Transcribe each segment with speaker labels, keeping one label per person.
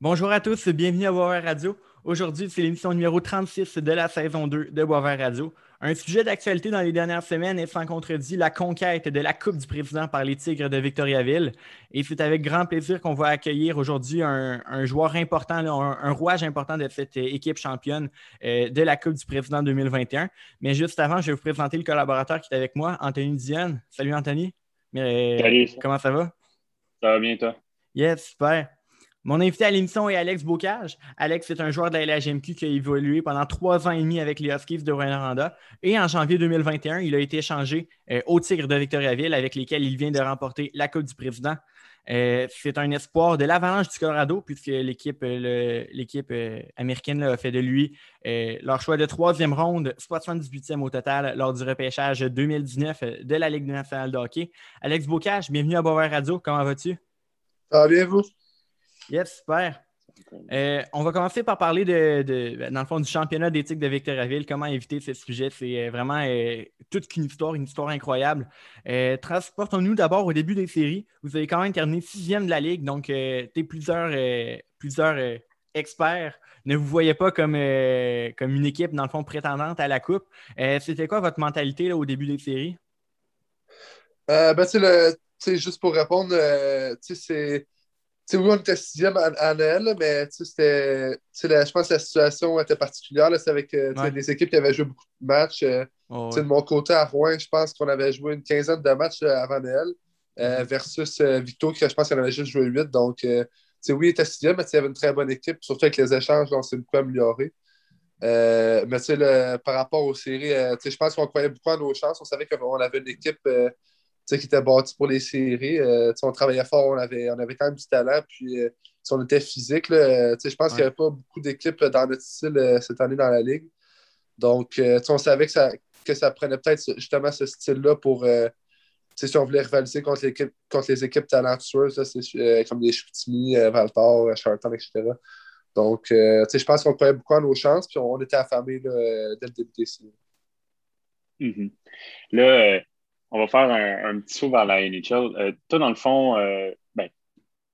Speaker 1: Bonjour à tous, bienvenue à Boisvert Radio. Aujourd'hui, c'est l'émission numéro 36 de la saison 2 de Boisvert Radio. Un sujet d'actualité dans les dernières semaines est sans contredit la conquête de la Coupe du Président par les Tigres de Victoriaville. Et c'est avec grand plaisir qu'on va accueillir aujourd'hui un, joueur important, un, rouage important de cette équipe championne euh, de la Coupe du Président 2021. Mais juste avant, je vais vous présenter le collaborateur qui est avec moi, Anthony Dionne. Salut Anthony.
Speaker 2: Salut.
Speaker 1: Comment ça va?
Speaker 2: Ça va bien, toi?
Speaker 1: Yes, super. Mon invité à l'émission est Alex Bocage. Alex est un joueur de la LHMQ qui a évolué pendant trois ans et demi avec les Huskies de Rwanda. Et en janvier 2021, il a été échangé euh, au Tigre de Victoriaville avec lesquels il vient de remporter la Coupe du Président. Euh, c'est un espoir de l'Avalanche du Colorado puisque l'équipe euh, américaine a fait de lui leur choix de troisième ronde, 78e au total lors du repêchage 2019 de la Ligue nationale de hockey. Alex Bocage, bienvenue à Boisvert Radio. Comment vas-tu?
Speaker 3: Ça va bien, vous?
Speaker 1: Yes, super. Euh, on va commencer par parler de, dans le fond, du championnat d'éthique de Victoriaville. Comment éviter ce sujet? C'est euh, vraiment euh, toute une histoire, une histoire incroyable. transportons-nous d'abord au début des séries. Vous avez quand même terminé sixième de la Ligue, donc tu plusieurs, plusieurs experts ne vous voyez pas comme, comme une équipe, dans le fond, prétendante à la Coupe. C'était quoi votre mentalité au début des séries?
Speaker 3: ben, tu juste pour répondre, c'est sais, oui, on était sixième à, Noël, mais c'était, je pense que la situation était particulière. C'est avec euh, des équipes qui avaient joué beaucoup de matchs. Euh, oh, De mon côté, à Rouen, je pense qu'on avait joué une quinzaine de matchs euh, avant Noël mm-hmm. versus Victo, qui je pense qu'on avait juste joué huit. Donc, oui, il était sixième, mais il y avait une très bonne équipe. Surtout avec les échanges, on s'est beaucoup amélioré. mais le, par rapport aux séries, je pense qu'on croyait beaucoup à nos chances. On savait qu'on avait une équipe qui était bâti pour les séries. Euh, on travaillait fort, on avait, on avait quand même du talent, puis euh, on était physique. Là, je pense qu'il n'y avait pas beaucoup d'équipes dans notre style euh, cette année dans la Ligue. Donc, on savait que ça, que ça prenait peut-être justement ce style-là pour si on voulait rivaliser contre, contre les équipes talentueuses, comme les Chicoutimi, Valtor, Charlton, etc. Donc, je pense qu'on croyait beaucoup à nos chances, puis on, était affamés dès le début des séries.
Speaker 2: Mm-hmm. Là, on va faire un, petit saut vers la NHL. Euh, toi, dans le fond, euh, ben,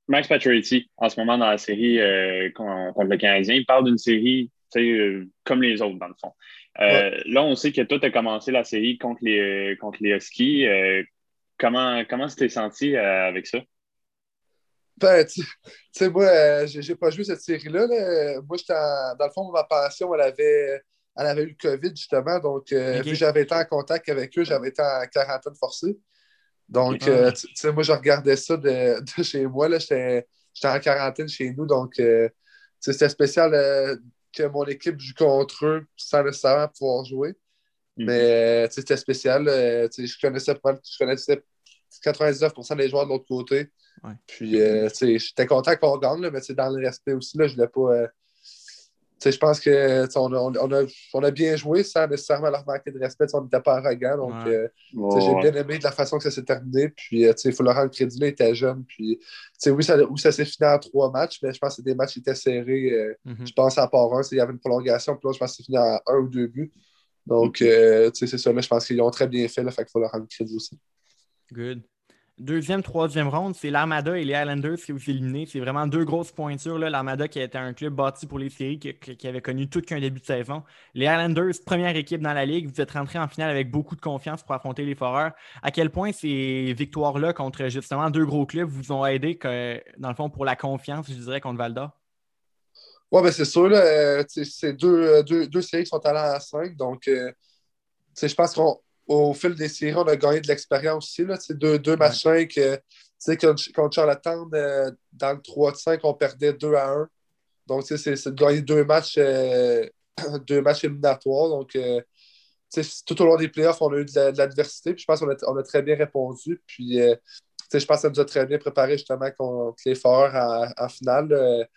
Speaker 2: Max Pacioretty, en ce moment dans la série euh, contre le Canadien, il parle d'une série comme les autres, dans le fond. Là, on sait que toi, tu as commencé la série contre les, contre les Huskies. comment comment tu t'es senti avec ça?
Speaker 3: Ben, tu sais, moi, j'ai pas joué cette série-là. Moi, dans le fond, ma passion, elle avait elle avait eu le COVID, justement. Donc, euh, vu que j'avais été en contact avec eux, j'avais été en quarantaine forcée. Donc, euh, tu sais, moi, je regardais ça de, chez moi. J'étais en quarantaine chez nous. Donc, euh, c'était spécial que mon équipe joue contre eux sans nécessairement pouvoir jouer. Mhm. Mais c'était spécial. je connaissais pas, je connaissais 99% des joueurs de l'autre côté. Puis, j'étais content qu'on gagne, mais dans le respect aussi, là, je ne voulais pas je pense qu'on on, on, a, on a bien joué sans nécessairement leur manquer de respect. On n'était pas arrogant. Donc, euh, j'ai bien aimé de la façon que ça s'est terminé. Puis, euh, il faut leur rendre crédit. Là, il était jeune. Puis, oui, ça, ça s'est fini en trois matchs, mais je pense que des matchs qui étaient serrés. Euh, mm-hmm. Je pense à part un, il y avait une prolongation. Puis là, je pense que c'est fini en un ou deux buts. Donc, mm-hmm. c'est ça. Là, je pense qu'ils ont très bien fait. Là, fait qu'il faut leur rendre crédit aussi.
Speaker 1: Good. Deuxième, troisième ronde, c'est l'Armada et les Islanders qui vous éliminés. C'est vraiment deux grosses pointures. L'Armada qui était un club bâti pour les séries, qui, avait connu tout qu'un début de saison. Les Islanders, première équipe dans la ligue, vous êtes rentré en finale avec beaucoup de confiance pour affronter les Foreurs. À quel point ces victoires-là contre justement deux gros clubs vous ont aidé, dans le fond, pour la confiance, je dirais, contre Valda?
Speaker 3: Oui, ben c'est sûr. Là, c'est deux, deux, deux, séries qui sont allées à 5. Donc, euh, je pense qu'on au fil des séries, on a gagné de l'expérience aussi. Là, deux, deux matchs 5. contre Charlottetown, euh, dans le 3 de 5, on perdait 2 à 1. Donc, c'est de gagner deux matchs, euh, deux matchs éliminatoires. Donc, euh, tout au long des playoffs, on a eu de l'adversité. Puis je pense qu'on a, on a, très bien répondu. Puis, je pense que ça nous a très bien préparé justement contre les Foreurs en, finale.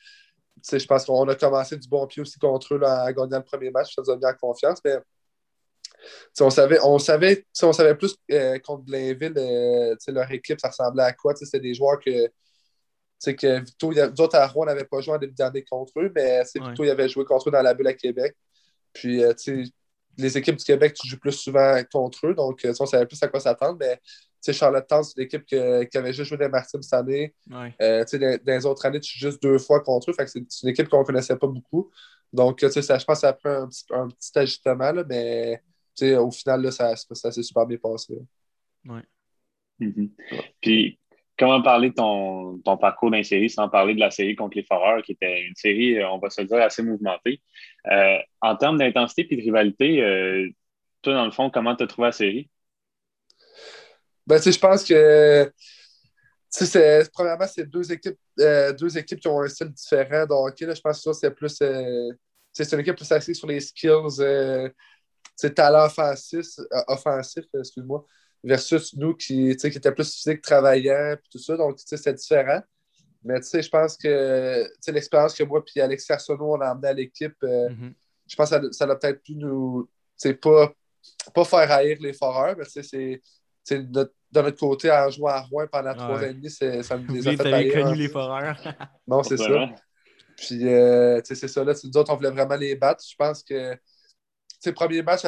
Speaker 3: je pense qu'on a commencé du bon pied aussi contre eux là, à gagner le premier match. Ça nous a mis en confiance. Mais on savait, on savait, on savait plus euh, contre Blainville, euh, leur équipe, ça ressemblait à quoi? C'était des joueurs que, que Victo, d'autres à Rouen n'avaient pas joué en début d'année contre eux, mais Victo il avait joué contre eux dans la bulle à Québec. Puis, euh, les équipes du Québec, tu joues plus souvent contre eux, donc on savait plus à quoi s'attendre, mais Charlottetown, c'est l'équipe qui avait juste joué des Martins cette année.
Speaker 1: Ouais.
Speaker 3: dans, les autres années, tu joues juste deux fois contre eux. c'est une équipe qu'on ne connaissait pas beaucoup. Donc, ça, je pense que ça a pris un petit, un petit ajustement, là, mais au final, là, ça, ça s'est super bien passé.
Speaker 1: Ouais.
Speaker 2: Mm-hmm. Puis, comment parler de ton, ton parcours dans série sans parler de la série contre les Foreurs, qui était une série, euh, on va se dire, assez mouvementée. Euh, en termes d'intensité et de rivalité, euh, toi, dans le fond, comment tu as trouvé la série?
Speaker 3: Ben, je pense que c'est, premièrement, c'est deux équipes, deux équipes qui ont un style différent. Donc, là, je pense que c'est plus. c'est une équipe plus axée sur les skills, talent offensif, offensif excuse-moi versus nous qui, qui étaient plus physiques, travaillants, puis tout ça. Donc, c'est différent. Mais je pense que l'expérience que moi et Alexis Arsenault, on a amené à l'équipe, euh, mm-hmm. je pense que ça, a peut-être pu nous. Pas, pas faire haïr les foreurs, mais c'est de notre côté, en jouant à Rouen pendant trois ans et demi, ça nous les a fait
Speaker 1: haïr. connu les foreurs.
Speaker 3: non, c'est ça. Puis, euh, c'est ça, là, nous autres, on voulait vraiment les battre. Je pense que, le premier match,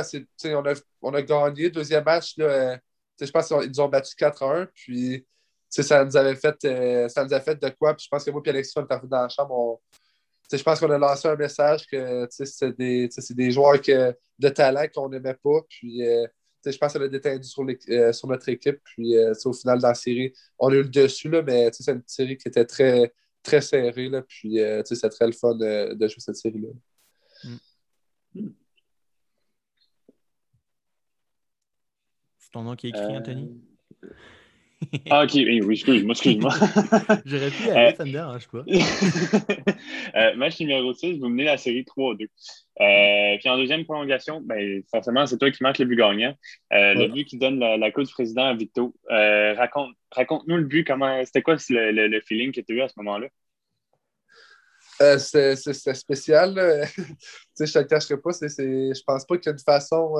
Speaker 3: on a, on a gagné. Deuxième match, là, euh, je pense qu'ils nous ont battu 4-1. Puis ça nous avait fait euh, ça nous a fait de quoi. Puis je pense que moi et Alexis, on est dans la chambre. je pense qu'on a lancé un message que c'est des, des, joueurs de talent qu'on n'aimait pas. Puis euh, je pense qu'on a détendu sur, euh, sur notre équipe. Puis au final, dans la série, on a eu le dessus, là, mais c'est une série qui était très, très serrée. Là, puis c'est très le fun de, jouer cette série-là.
Speaker 1: Mm. Ton nom qui est écrit, Anthony?
Speaker 2: Euh, ah, ok, oui, excuse-moi, excuse-moi.
Speaker 1: J'aurais pu aller, ça ne me dérange pas.
Speaker 2: euh, match numéro 6, vous menez la série 3-2. Euh, puis en deuxième prolongation, ben, forcément, c'est toi qui marques le but gagnant. Euh, le but qui donne la, Coupe du Président à Victo. raconte, raconte-nous le but, comment c'était quoi le, le, feeling que tu as eu à ce moment-là?
Speaker 3: c'était spécial. je ne te cacherai pas. C je pense pas qu'il y a une façon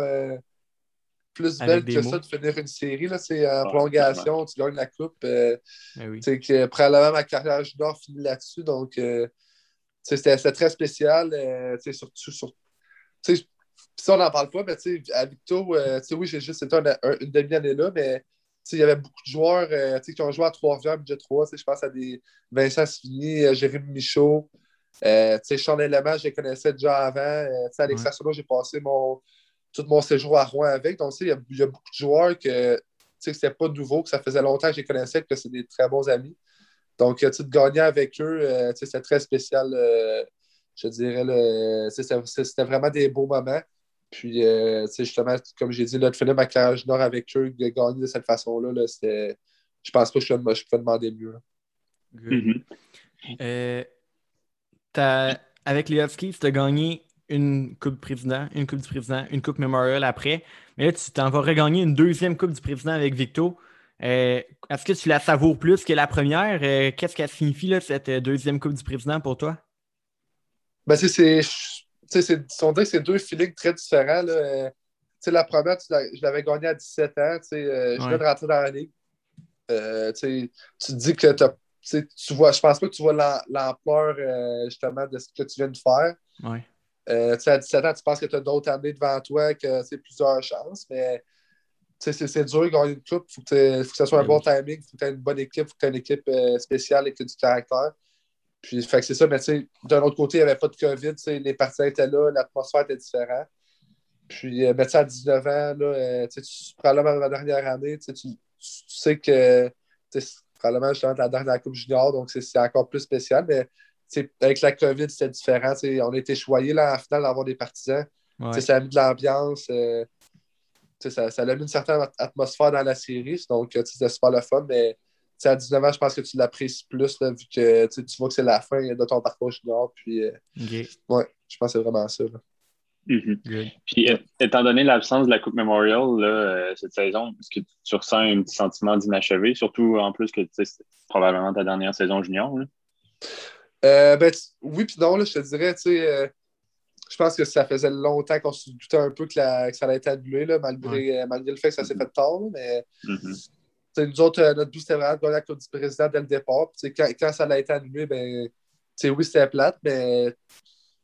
Speaker 3: plus belle que ça de finir une série. C'est en prolongation, tu gagnes la coupe. Euh,
Speaker 1: ben
Speaker 3: que, probablement ma carrière junior finit là-dessus. Donc, euh, c'était très spécial. Euh, surtout sur. Si on n'en parle pas, mais à Victo, euh, oui, j'ai juste été une demi-année là, mais il y avait beaucoup de joueurs qui ont joué à Trois-Rivières, budget 3. Je pense à des Vincent Sfini, Jérémy Michaud. Sean Element, je les connaissais déjà avant. Alex ouais. j'ai passé mon, tout mon séjour à Rouen avec. Donc, il y, a, beaucoup de joueurs que c'était pas nouveau, que ça faisait longtemps que je les connaissais, que c'est des très bons amis. Donc, de gagner avec eux, euh, c'est très spécial. Euh, je dirais, c'était vraiment des beaux moments. Puis, euh, justement, comme j'ai dit, de finir ma carrière junior avec eux, de gagner de cette façon-là, -là, je pense pas que je, je peux demander mieux.
Speaker 2: Mm-hmm.
Speaker 1: avec les Huskies, tu as gagné une Coupe Président, une Coupe du Président, une Coupe Memorial après. Mais là, tu t'en vas regagner une deuxième Coupe du Président avec Victo. Euh, est-ce que tu la savoures plus que la première? Euh, qu'est-ce qu'elle signifie, là, cette deuxième Coupe du Président pour toi?
Speaker 3: Ben, c'est. On dirait que c'est deux feelings très différents. Là. Euh, la première, je l'avais gagnée à 17 ans. Je viens de rentrer dans la ligue. tu te dis que tu vois, je pense pas que tu vois l'ampleur justement de ce que tu viens de faire.
Speaker 1: Ouais.
Speaker 3: Euh, à 17 ans, tu penses que tu as d'autres années devant toi, que c'est plusieurs chances, mais c'est dur de gagner une coupe. Il faut, que ce soit un bon timing, il faut que tu aies une bonne équipe, il faut que tu aies une équipe euh, spéciale et que du caractère. Puis, fait que c'est ça, mais d'un autre côté, il n'y avait pas de COVID, les partisans étaient là, l'atmosphère était différente. Puis, euh, à 19 ans, là, euh, tu, probablement ma dernière année, tu, tu, sais que probablement je la dernière Coupe Junior, donc c'est encore plus spécial, mais avec la COVID, c'était différent. On a été choyés là, en finale d'avoir des partisans. Ça a mis de l'ambiance. Euh, ça, ça a mis une certaine atmosphère dans la série. Donc, c'était super le fun. Mais à 19 ans, je pense que tu l'apprécies plus vu que tu vois que c'est la fin de ton parcours junior. Puis, euh, ouais, je pense que c'est vraiment ça.
Speaker 2: Mm-hmm. Puis, euh, étant donné l'absence de la Coupe Memorial cette saison, est-ce que tu ressens un petit sentiment d'inachevé, surtout en plus que c'est probablement ta dernière saison junior?
Speaker 3: Euh, ben, oui, puis non, là, je te dirais, tu sais, euh, je pense que ça faisait longtemps qu'on se doutait un peu que, ça allait être annulé, là, malgré, euh, malgré le fait que ça s'est fait tard. mais
Speaker 2: mm-hmm.
Speaker 3: nous autres, notre but, c'était vraiment de gagner la Coupe du Président dès le départ. Quand, quand, ça a été annulé, ben, oui, c'était plate, mais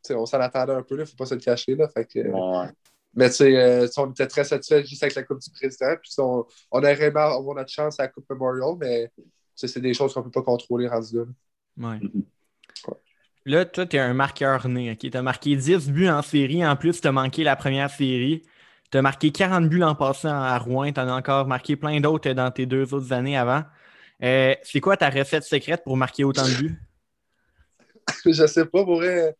Speaker 3: on s'en attendait un peu, il ne faut pas se le cacher. Là, fait que, Mais on était très satisfait juste avec la Coupe du Président. Puis on, on aurait aimé avoir notre chance à la Coupe Memorial, mais c'est des choses qu'on ne peut pas contrôler rendu là.
Speaker 1: Ouais. Là, toi, tu es un marqueur né. Tu as marqué 10 buts en série. En plus, tu as manqué la première série. Tu as marqué 40 buts l'an passé à Rouen. Tu en as encore marqué plein d'autres dans tes deux autres années avant. Euh, c'est quoi ta recette secrète pour marquer autant de buts?
Speaker 3: je sais pas, pour vrai.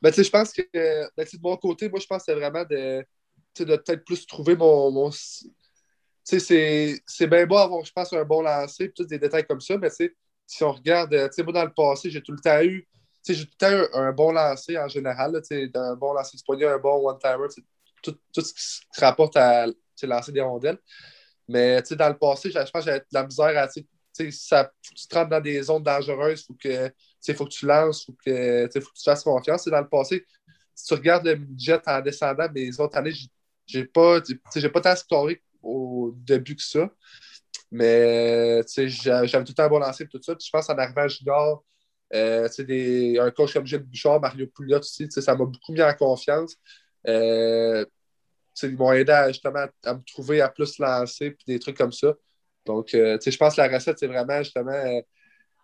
Speaker 3: Ben, je pense que ben, de mon côté, moi, je pense que c'est vraiment de, de peut-être plus trouver mon. mon... C'est bien beau avoir, je pense, un bon lancer, tous des détails comme ça, mais si on regarde, moi, dans le passé, j'ai tout le temps eu j'ai tout un, bon lancer en général, un bon lancer de poignet, un bon one-timer, tout, tout, ce qui se rapporte à lancer des rondelles. Mais dans le passé, je pense que j'avais de la misère à. Tu te rentres dans des zones dangereuses, il faut, faut que tu lances, il faut, que, faut que tu fasses confiance. dans le passé, si tu regardes le budget en descendant, mais les autres années, j'ai pas, pas tant exploré au début que ça. Mais j'avais tout un bon lancer tout ça. Puis je pense en arrivant à Junior, euh, des, un coach comme Gilles Bouchard, Mario Pouliot aussi, ça m'a beaucoup mis en confiance. Euh, ils m'ont aidé à, justement à me trouver à plus lancer puis des trucs comme ça. Donc, euh, je pense que la recette, c'est vraiment justement, il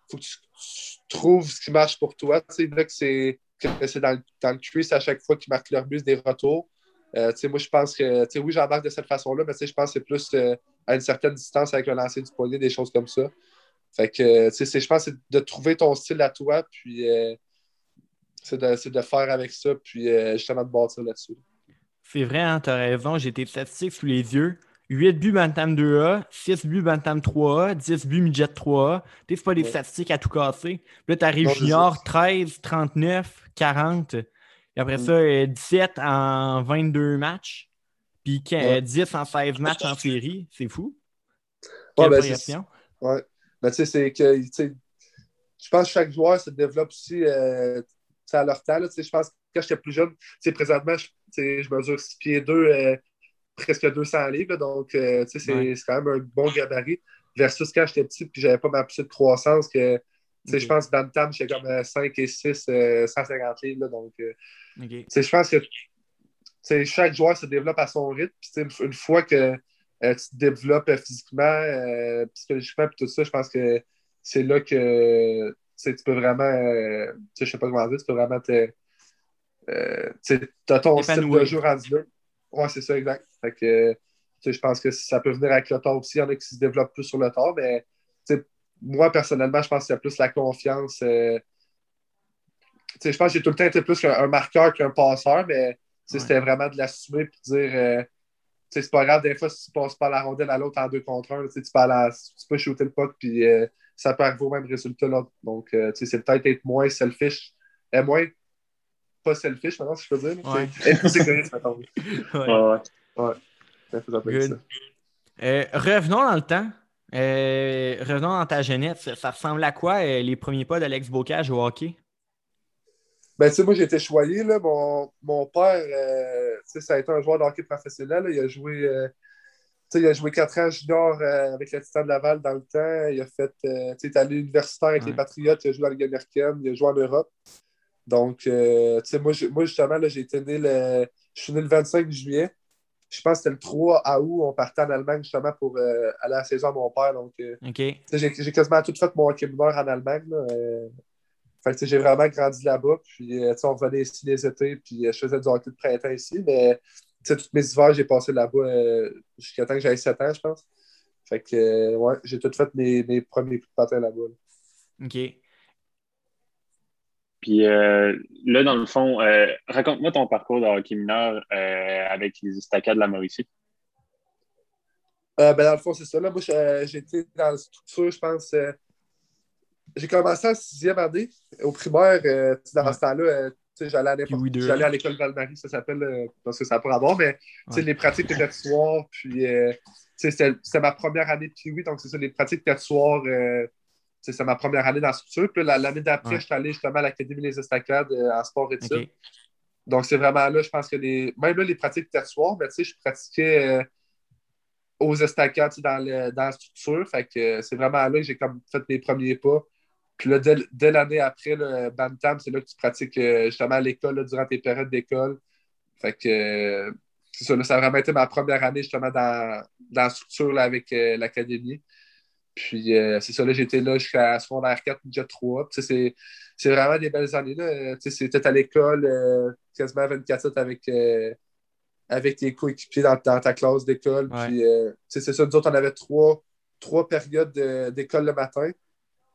Speaker 3: faut que tu, trouves ce qui marche pour toi. Là, que c'est dans, le, dans le à chaque fois qu'ils marquent leur but, des retours. moi, je pense que, oui, j'embarque de cette façon-là, mais je pense que c'est plus à une certaine distance avec le lancer du poignet, des choses comme ça. Fait que, je pense que c'est de trouver ton style à toi, puis euh, c'est de, faire avec ça, puis euh, justement de bâtir là-dessus.
Speaker 1: C'est vrai, hein, tu as raison. J'ai tes statistiques sous les yeux. 8 buts Bantam 2A, 6 buts Bantam 3A, 10 buts Midget 3A. Tu c'est pas des statistiques à tout casser. Puis là, tu arrives junior 13, 39, 40. Et après mm. ça, 17 euh, en 22 matchs. Puis 10 en 16 matchs en série. C'est fou.
Speaker 3: Quelle ben, ouais. Mais tu sais, c'est que je pense que chaque joueur se développe aussi euh, à leur temps. je pense que quand j'étais plus jeune, présentement, je, je mesure 6 pieds 2, euh, presque 200 livres. donc, euh, c'est quand même un bon gabarit. Versus quand j'étais petit et j'avais pas ma petite croissance, que je pense que Bantam, j'étais comme 5 et 6, 150 livres. donc, je pense que chaque joueur se développe à son rythme. Une fois que euh, tu te développes euh, physiquement, euh, psychologiquement, puis tout ça, je pense que c'est là que tu peux vraiment, je ne sais pas comment dire, tu peux vraiment te. tu as ton style de jeu rendu là. Ouais, c'est ça, exact. Fait que, je pense que ça peut venir avec le temps aussi. Il y en a qui se développent plus sur le temps, mais moi, personnellement, je pense qu'il y a plus la confiance. je pense que j'ai tout le temps été plus un, marqueur qu'un passeur, mais c'était vraiment de l'assumer et de dire c'est pas grave, des fois, si tu passes pas la rondelle à l'autre en deux contre un, tu, tu peux shooter le puck, puis euh, ça peut arriver au même résultat. Là. Donc, euh, c'est peut-être être moins selfish, et euh, moins pas selfish, maintenant, si je peux dire. Ouais. Être plus égoïste, maintenant. Ouais. Ouais.
Speaker 1: ouais. revenons dans le temps. revenons dans ta jeunesse. Ça ressemble à quoi les premiers pas d'Alex Bocage au hockey?
Speaker 3: Ben, tu sais, moi, j'ai été choyé. Là. Mon, mon père, euh, tu sais, ça a été un joueur de hockey professionnel. Il a joué. Euh, il a joué 4 ans junior euh, avec le Titan de Laval dans le temps. Il a fait. Euh, il est allé universitaire avec les Patriotes. Il a joué à la Ligue américaine. Il a joué en Europe. Donc, euh, moi, moi, justement, j'ai été né le. Je suis né le 25 juillet. Je pense que c'était le 3 août. On partait en Allemagne justement pour aller à la saison à mon père. Donc, j'ai quasiment tout fait mon hockey mineur en Allemagne. Là, fait j'ai vraiment grandi là-bas. Puis, euh, on revenait ici les étés, puis euh, je faisais du hockey de printemps ici. Mais, tous mes hivers, j'ai passé là-bas euh, jusqu'à temps que j'avais 7 ans, je pense. Fait que, ouais, j'ai tout fait mes, mes premiers coups de patin là-bas.
Speaker 1: OK.
Speaker 2: Puis là, dans le fond, raconte-moi ton parcours de hockey mineur avec les Estacades de la Mauricie.
Speaker 3: ben, dans le fond, c'est ça. Là, moi, j'étais dans la structure, je pense, j'ai commencé en sixième année au primaire. Euh, dans ce temps-là, euh, j'allais à, à l'école Val-Marie, ça s'appelle, euh, parce que ça n'a pas à mais les pratiques étaient de soir. Puis c'était ma première année de Kiwi, donc c'est ça, les pratiques étaient de soir. c'est ma première année dans la structure. Puis l'année d'après, je suis allé justement à l'Académie des Estacades en sport études. Donc c'est vraiment là, je pense que les. Même là, les pratiques étaient de soir, mais tu sais, je pratiquais aux estacades dans, dans la structure. Fait que c'est vraiment là que j'ai comme fait mes premiers pas. Puis là, dès, l'année après, le Bantam, c'est là que tu pratiques euh, justement à l'école durant tes périodes d'école. Fait que, ça, ça a vraiment été ma première année justement dans, dans la structure avec euh, l'académie. Puis euh, c'est ça, là, j'étais là jusqu'à secondaire 4, budget 3. c'est, vraiment des belles années. Là. C'était à l'école quasiment 24 avec, avec tes coéquipiers dans, dans, ta classe d'école. Puis c'est ça, nous autres, on avait trois, trois périodes d'école le matin.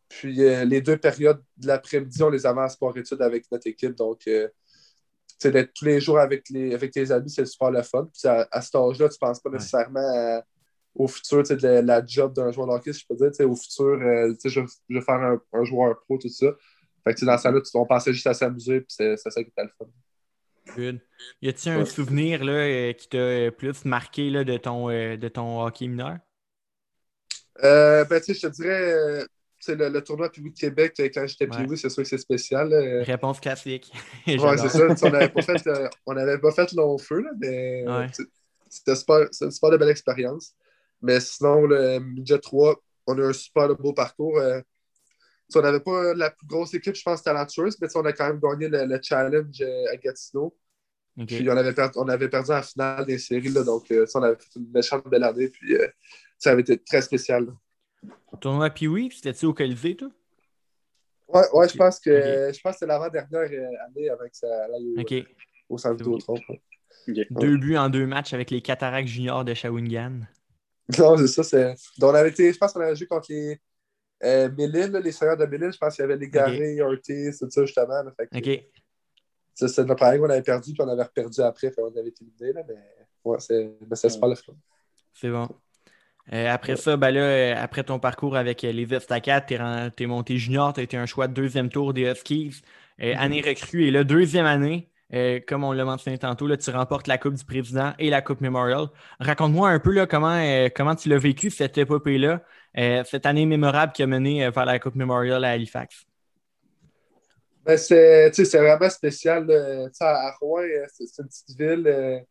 Speaker 3: Puis les deux périodes de l'après-midi, on les avait en sport-études avec notre équipe. Donc, d'être tous les jours avec, les, avec tes amis, c'est super le fun. Puis à, à cet âge-là, tu ne penses pas nécessairement au futur de la, job d'un joueur d'hockey, si je peux dire. Au futur, euh, je, je vais faire un, joueur pro, tout ça. Fait que dans ça là on pensait juste à s'amuser, puis c'est ça qui était le fun.
Speaker 1: Good. Y a-t-il un souvenir là, euh, qui t'a plus marqué là, de, ton, euh, de ton hockey mineur?
Speaker 3: ben, tu sais, je te dirais, c'est le, tournoi Piwi de Québec, euh, quand j'étais Piwi, c'est sûr que c'est spécial.
Speaker 1: Réponse classique.
Speaker 3: ouais, c'est ça. On n'avait pas, fait, euh, pas fait long feu, là, mais c'était super, une super de belle expérience. Mais sinon, le midget 3, on a un super beau parcours. Euh, on n'avait pas la plus grosse équipe, je pense, talentueuse, mais on a quand même gagné le, challenge à Gatineau. Puis on avait, perdu, on avait perdu en finale des séries, là, donc on avait fait une méchante belle année, puis ça avait été très spécial.
Speaker 1: Tournoi Pee-Wee, c'était-tu au Colisée, toi?
Speaker 3: Ouais, ouais, je pense que je pense que c'est l'avant-dernière euh, année avec ça aille au, centre
Speaker 1: Deux buts en deux matchs avec les Cataractes juniors de Shawinigan.
Speaker 3: Non, c'est ça. C'est... on avait été, je pense qu'on avait joué contre les euh, les seigneurs de Mélile. Je pense qu'il y avait les Garés, okay. Ortiz, tout ça, justement. OK. C'est, c'est notre qu'on avait perdu, puis on avait perdu après, puis on avait été éliminé, là, mais ouais, c'est, mais c'est super le fun.
Speaker 1: C'est bon. Euh, après ça, ben là, euh, après ton parcours avec euh, les Estacades, tu es, monté junior, tu as été un choix de deuxième tour des Huskies. Mm-hmm. Année recrue. Et là, deuxième année, comme on l'a mentionné tantôt, là, tu remportes la Coupe du Président et la Coupe Memorial. Raconte-moi un peu là, comment, comment tu l'as vécu, cette épopée-là, cette année mémorable qui a mené vers la Coupe Memorial à Halifax?
Speaker 3: Ben, c'est vraiment spécial. à Rouen, c'est une petite ville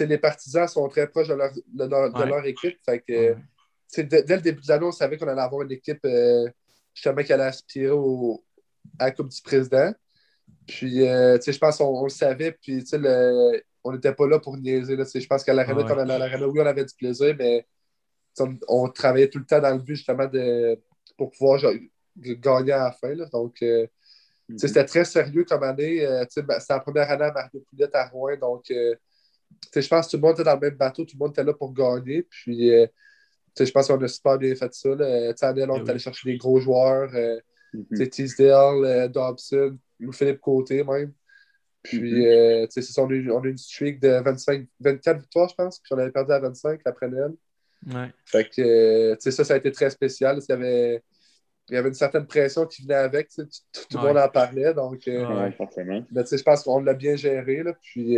Speaker 3: les partisans sont très proches de leur, de leur, équipe. Fait que, dès, le début de l'année, on savait qu'on allait avoir une équipe euh, justement qui allait aspirer au, à la Coupe du Président. Puis, euh, je pense qu'on le savait, puis le, on n'était pas là pour niaiser. Je pense qu'à l'arena, quand on allait à l'arena, oui, on avait du plaisir, mais on, travaillait tout le temps dans le but justement de, pour pouvoir gagner à la fin. Là. Donc, euh, mm-hmm. c'était très sérieux comme année. Ben, c'était la première année à Mario Poulette à Rouen, donc je pense que tout le monde était dans le même bateau, tout le monde était là pour gagner. Puis, euh, je pense qu'on a super bien fait ça. Là. Année, on est allé chercher des gros joueurs. Euh, mm Teasdale, euh, Dobson, Philippe Côté même. Puis, mm -hmm. on, a eu, on, a eu, une streak de 25, 24 victoires, je pense. Puis on avait perdu à 25 après Noël.
Speaker 1: Ouais.
Speaker 3: Fait que, ça, ça a été très spécial. Il y avait, il y avait une certaine pression qui venait avec. Tout, tout, le monde en parlait. Donc,
Speaker 2: ouais, forcément.
Speaker 3: je pense qu'on l'a bien géré. Là, puis,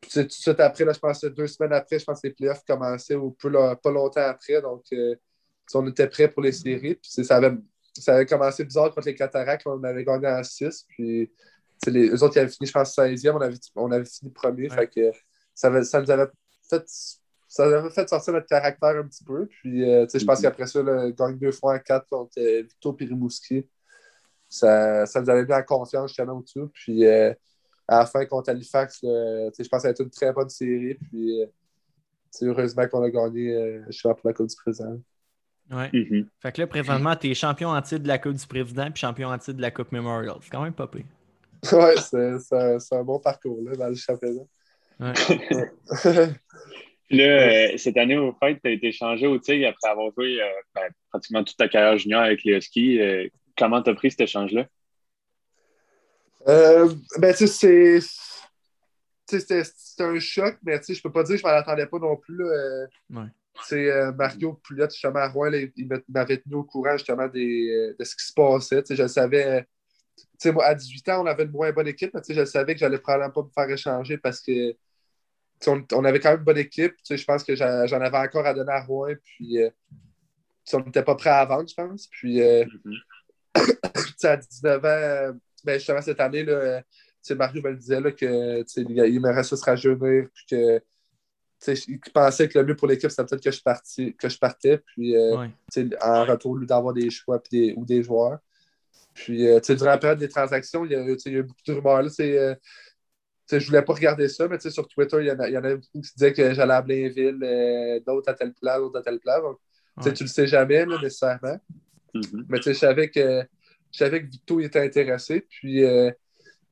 Speaker 3: tout de suite après, là, je pense deux semaines après, je pense que les playoffs commençaient ou pas longtemps après. Donc, euh, on était prêts pour les séries. Puis ça avait, ça avait commencé bizarre contre les Cataractes. On avait gagné en 6. Puis les, eux autres, ils avaient fini, je pense, 16e. On avait, on avait fini premier. Fait que ça, ça, nous avait fait. Ça avait fait sortir notre caractère un petit peu. Puis, euh, je pense mm-hmm. qu'après ça, le gagne deux fois en quatre contre euh, Victor Pirimouski. Ça, ça nous avait mis en confiance justement au-dessus. Puis, à la fin contre Halifax, je pense que ça a été une très bonne série. Puis, c'est euh, heureusement qu'on a gagné euh, je suis pour la Coupe du Président.
Speaker 1: Ouais. Mm-hmm. Fait que là, présentement, tu es champion en titre de la Coupe du Président puis champion en titre de la Coupe Memorial. C'est quand même pas pire.
Speaker 3: Ouais, c'est un bon parcours là, dans le championnat.
Speaker 1: Ouais.
Speaker 2: là, euh, cette année, au fait, tu as été changé au Tigre après avoir joué ben, pratiquement toute ta carrière junior avec les Huskies. comment tu as pris cet échange-là?
Speaker 3: Euh, ben, tu sais, c'est. C'était un choc, mais je peux pas dire que je m'en attendais pas non plus.
Speaker 1: Euh,
Speaker 3: euh, Mario Pouliot, justement, à Rouen, il m'avait tenu au courant justement des, de ce qui se passait. Je le savais. moi, à 18 ans, on avait une moins bonne équipe, mais je savais que j'allais probablement pas me faire échanger parce que on, on, avait quand même une bonne équipe. Je pense que j'en avais encore à donner à Rouen. Puis on n'était pas prêt à vendre, je pense. Puis mm-hmm. à 19 ans, ben, justement, cette année, là, Mario me le disait là, que il aimerait ça se rajeunir, puis que il pensait que le mieux pour l'équipe, c'était peut-être que je partais, que je partais, puis euh, en retour, lui, d'avoir des choix des, ou des joueurs. Puis, euh, durant la période des transactions, il y a, il y a eu beaucoup de rumeurs. Là, euh, je voulais pas regarder ça, mais sur Twitter, il y, en a, il y en a beaucoup qui disaient que j'allais à Blainville, euh, d'autres à telle place, d'autres à telle place. Donc, ouais. tu le sais jamais, là, nécessairement. Mm-hmm. Mais je savais que je savais que Victo était intéressé. Puis, euh,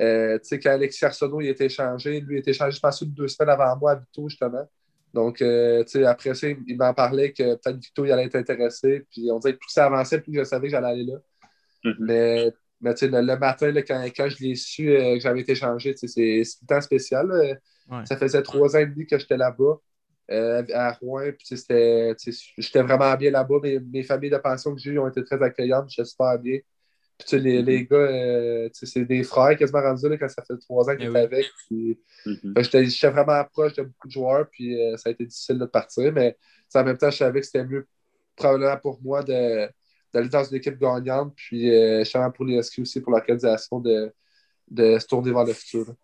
Speaker 3: euh, quand Alexis Arsenault il était échangé, lui il était échangé, je pense, deux semaines avant moi à Victo, justement. Donc, euh, après ça, il m'en parlait que peut-être Victo il allait être intéressé. Puis, on dirait que plus ça avançait, plus je savais que j'allais aller là. Mm-hmm. Mais mais le, le, matin, là, quand, quand, je l'ai su euh, que j'avais été changé, c'est tout le temps spécial. Ouais. Ça faisait trois ans et demi que j'étais là-bas, euh, à Rouen. J'étais vraiment bien là-bas. Mes, mes, familles de pension que j'ai eues ont été très accueillantes. J'étais super bien. Puis, les, les mm-hmm. gars, euh, c'est des frères quasiment rendus là, quand ça fait trois ans qu'ils étaient avec. Puis, mm-hmm. J'étais vraiment proche de beaucoup de joueurs, puis euh, ça a été difficile de partir. Mais en même temps, je savais que c'était mieux probablement pour moi de d'aller dans une équipe gagnante, puis euh, justement pour les SQ aussi, pour l'organisation de, de se tourner vers le futur.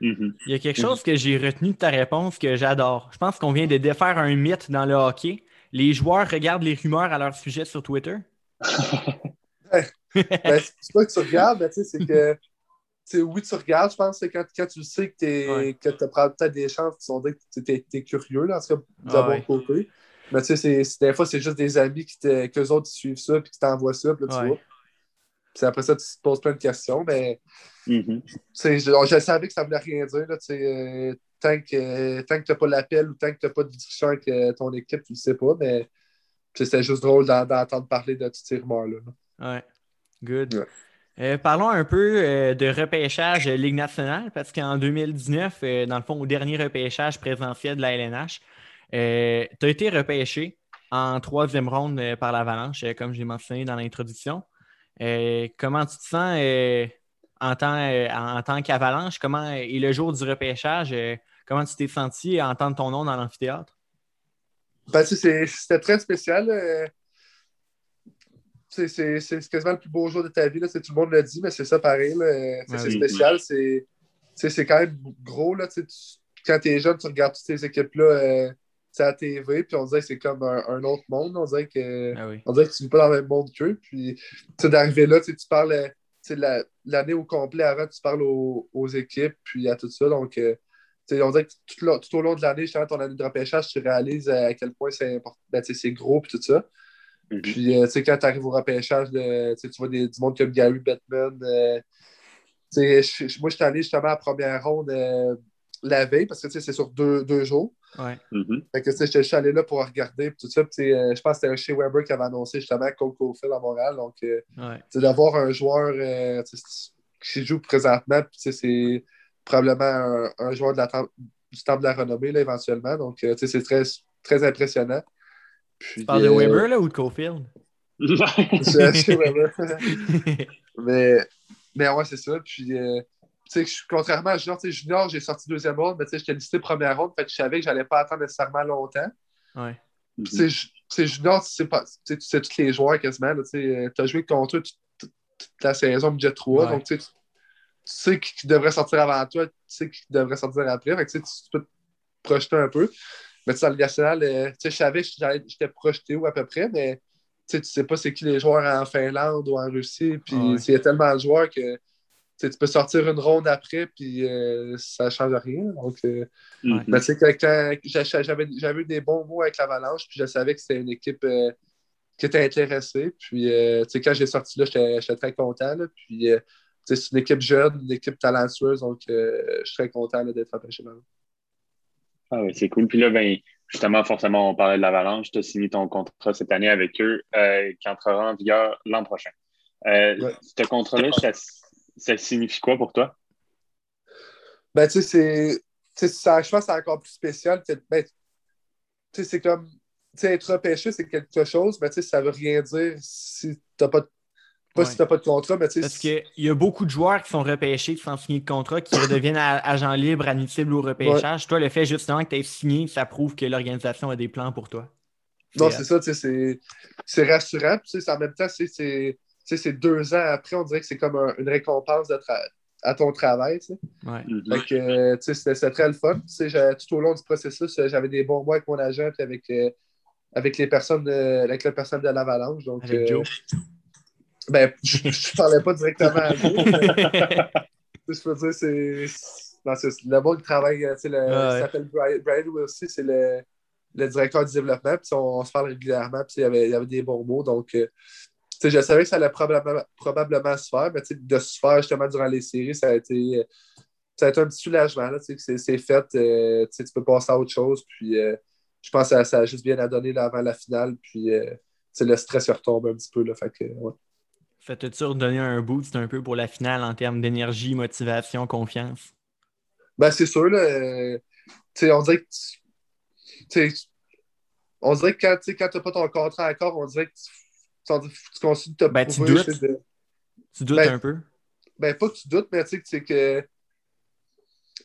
Speaker 1: Mm-hmm. Il y a quelque chose que j'ai retenu de ta réponse que j'adore. Je pense qu'on vient de défaire un mythe dans le hockey. Les joueurs regardent les rumeurs à leur sujet sur Twitter.
Speaker 3: ben, c'est pas que tu regardes, mais c'est que oui, tu regardes, je pense, quand, quand tu sais que, ouais. que tu as peut-être des chances qui sont dit que tu es, curieux, là, en tout cas, de ah, bon côté. Mais tu sais, des fois, c'est juste des amis qui qu'eux autres ils suivent ça puis qui t'envoient ça, puis là, tu vois. Puis après ça, tu te poses plein de questions, mais
Speaker 2: mm-hmm.
Speaker 3: je, je, savais que ça ne voulait rien dire. Là, euh, tant que, tant que tu n'as pas l'appel ou tant que tu n'as pas de discussion avec euh, ton équipe, tu ne sais pas, mais c'était juste drôle d'entendre parler de tous ces rumeurs-là.
Speaker 1: Ouais, good. Ouais. Euh, parlons un peu euh, de repêchage Ligue nationale, parce qu'en 2019, euh, dans le fond, au dernier repêchage présentiel de la LNH, euh, tu as été repêché en troisième ronde euh, par l'Avalanche, euh, comme j'ai mentionné dans l'introduction. comment tu te sens en tant, en tant qu'Avalanche? Comment est le jour du repêchage? comment tu t'es senti à entendre ton nom dans l'amphithéâtre?
Speaker 3: Ben, c'était très spécial. C'est quasiment le plus beau jour de ta vie. Là. Tout le monde l'a dit, mais c'est ça pareil. c'est oui, spécial. Oui. C'est quand même gros. Là. Tu, quand tu es jeune, tu regardes toutes ces équipes-là à la TV, puis on dirait que c'est comme un, autre monde. On dirait que,
Speaker 1: ah oui.
Speaker 3: on dirait que tu ne vis pas dans le même monde qu'eux. Puis d'arriver là, tu parles l'année au complet avant, tu parles aux, aux, équipes, puis à tout ça. Donc, euh, on dirait que tout, tout, au long de l'année, ton année de repêchage, tu réalises à quel point c'est ben, c'est gros, puis tout ça. Mm -hmm. Puis, euh, quand tu arrives au repêchage, de, tu vois des, du monde comme Gary Bettman. Euh, moi, je suis allé justement à la première ronde euh, la veille, parce que c'est sur deux, deux jours.
Speaker 1: Ouais.
Speaker 2: Mm-hmm.
Speaker 3: Fait que, je suis allé là pour regarder tout ça. Euh, je pense que c'était chez Weber qui avait annoncé justement Coco Phil à Montréal. Donc, euh,
Speaker 1: ouais.
Speaker 3: d'avoir un joueur euh, qui joue présentement, puis c'est probablement un, un, joueur de la, du temps de la renommée là, éventuellement. Donc, c'est très, très impressionnant.
Speaker 1: Puis, tu parles de Weber là, ou de Cofield?
Speaker 3: chez Weber. mais, mais ouais, c'est ça. Puis, contrairement à Junior, Junior, j'ai sorti deuxième ronde, mais j'étais listé première ronde, fait je savais que je n'allais pas attendre nécessairement longtemps.
Speaker 1: Ouais.
Speaker 3: C'est Junior, tu sais, pas, tu sais tous les joueurs quasiment. Tu euh, as joué contre eux toute la saison budget 3, ouais. donc tu sais qui devrait sortir avant toi, tu sais qui devrait sortir après. Fait que, tu peux te projeter un peu. Mais dans le national, euh, je savais que j'étais projeté où à peu près, mais tu sais pas c'est qui les joueurs en Finlande ou en Russie. Puis il y a tellement de joueurs que tu peux sortir une ronde après, puis euh, ça ne change rien. Donc, euh,
Speaker 2: mm
Speaker 3: -hmm. j'avais eu des bons mots avec l'Avalanche, puis je savais que c'était une équipe euh, qui était intéressée. Puis, euh, quand j'ai sorti là, j'étais très content. Là, puis, c'est une équipe jeune, une équipe talentueuse, donc je suis très content d'être empêché là.
Speaker 2: Ah oui, c'est cool. Puis là, ben, justement, forcément, on parlait de l'Avalanche. Tu as signé ton contrat cette année avec eux qui entrera en vigueur l'an prochain.
Speaker 3: Ouais.
Speaker 2: Ce contrat-là, ça signifie quoi pour toi?
Speaker 3: Ben, tu sais, c'est. Je pense que c'est encore plus spécial. Ben, tu sais, c'est comme. Tu sais, être repêché, c'est quelque chose, mais tu sais, ça veut rien dire si t'as pas de. Pas ouais. si t'as pas de contrat, mais tu sais.
Speaker 1: Parce qu'il y a beaucoup de joueurs qui sont repêchés sans signer de contrat, qui redeviennent agents libres, admissibles au repêchage. Ouais. Toi, le fait justement que tu aies signé, ça prouve que l'organisation a des plans pour toi.
Speaker 3: Non, c'est ça, tu sais, c'est rassurant. Puis, en même temps, c'est c'est deux ans après, on dirait que c'est comme un, une récompense de à ton travail. Tu sais.
Speaker 1: ouais.
Speaker 3: Fait que, tu sais, c'était très le fun. Tu sais, tout au long du processus, j'avais des bons mois avec mon agent et avec, euh, avec les personnes de, avec le personnel de l'Avalanche. Donc,
Speaker 1: avec euh, Joe.
Speaker 3: Ben, je ne parlais pas directement à Joe. je peux dire, c'est. le monde travaille, le, il s'appelle Brian, Brian Wilson, c'est le, le, directeur du développement, puis on, se parle régulièrement, puis il y avait, il y avait des bons mots, donc je savais que ça allait probablement, probablement se faire, mais de se faire justement durant les séries, ça a été, ça a été un petit soulagement. c'est fait, euh, tu peux passer à autre chose. Puis euh, je pense que ça, a juste bien à donner avant la finale. Puis euh, le stress retombe un petit peu. Là, fait que, ouais.
Speaker 1: Ça t'a-tu redonné un boost un peu pour la finale en termes d'énergie, motivation, confiance?
Speaker 3: Ben, c'est sûr. Là, on dirait que on dirait que quand, quand tu n'as pas ton contrat encore, on dirait que tu, tu continues de te
Speaker 1: ben, tu doutes. Tu doutes
Speaker 3: ben,
Speaker 1: un peu?
Speaker 3: Ben, pas que tu doutes, mais tu sais que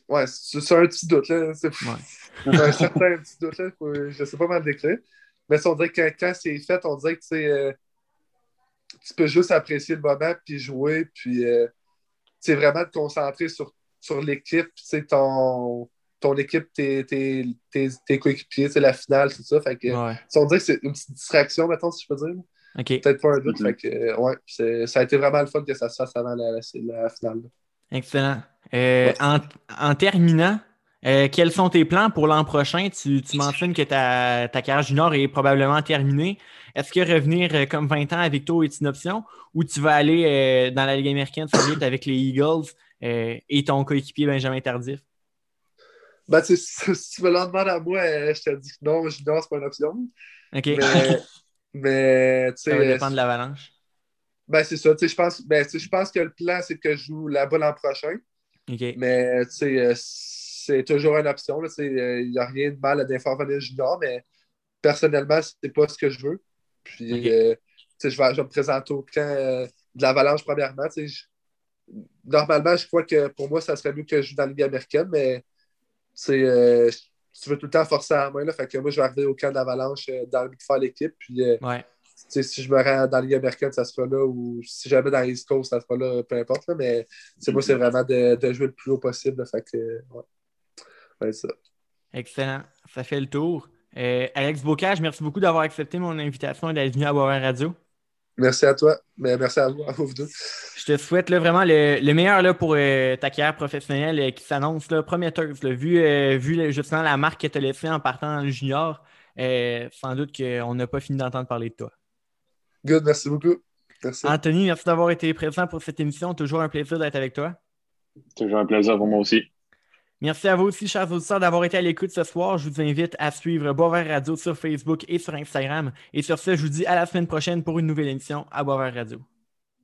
Speaker 3: Ouais, c'est un petit doute, là. C'est un certain petit doute, là. Je sais pas mal décrire. Mais on dirait que quand, c'est fait, on dirait que euh, tu peux juste apprécier le moment, puis jouer, puis euh, c'est vraiment te concentrer sur, sur l'équipe, ton, ton équipe, tes, tes, tes, tes coéquipiers, la finale, tout ça. Fait que, on dirait que c'est une petite distraction, maintenant, si je peux dire. Peut-être pas un doute. Mm-hmm. fait que, ouais, ça a été vraiment le fun que ça se fasse avant la, la, finale.
Speaker 1: Excellent. Euh, en, terminant, euh, quels sont tes plans pour l'an prochain? Tu, mentionnes que ta, ta, carrière junior est probablement terminée. Est-ce que revenir euh, comme 20 ans avec toi est une option? Ou tu vas aller dans la Ligue américaine avec les Eagles et ton coéquipier Benjamin Tardif?
Speaker 3: Ben, si tu me le demandes à moi, je te dis que non, junior, c'est pas une option.
Speaker 1: OK.
Speaker 3: Mais, mais
Speaker 1: ça va dépendre de l'avalanche.
Speaker 3: Ben, c'est ça. Je pense, ben, je pense que le plan, c'est que je joue là-bas l'an prochain. Mais euh, c'est toujours une option. Il n'y euh, a rien de mal à d'informer junior, mais personnellement, c'est pas ce que je veux. Puis, euh, je, vais, je me présenter au camp de l'Avalanche premièrement. normalement, je crois que pour moi, ça serait mieux que je joue dans la Ligue américaine, mais tu veux tout le temps forcer à la main. Là, fait que moi, je vais arriver au camp de l'Avalanche dans le but de faire l'équipe. Puis,
Speaker 1: ouais
Speaker 3: si je me rends dans la Ligue américaine, ça sera là, ou si jamais dans l'East Coast, ça sera là, peu importe. Là, mais moi, c'est vraiment de, de, jouer le plus haut possible. fait que, ouais. Ça.
Speaker 1: Excellent. Ça fait le tour. Euh, Alex Bocage, merci beaucoup d'avoir accepté mon invitation et d'être venu à Boire Radio.
Speaker 3: Merci à toi. Mais merci à vous, à vous deux.
Speaker 1: Je te souhaite là, vraiment le, le meilleur là, pour euh, ta carrière professionnelle euh, qui s'annonce prometteuse. vu vu justement la marque que tu as laissée en partant dans le junior, sans doute qu'on n'a pas fini d'entendre parler de toi.
Speaker 3: Good, merci beaucoup. Merci.
Speaker 1: Anthony, merci d'avoir été présent pour cette émission. Toujours un plaisir d'être avec toi.
Speaker 2: Toujours un plaisir pour moi aussi.
Speaker 1: Merci à vous aussi, chers auditeurs, d'avoir été à l'écoute ce soir. Je vous invite à suivre Boisvert Radio sur Facebook et sur Instagram. Et sur ce, je vous dis à la semaine prochaine pour une nouvelle émission à Boisvert Radio.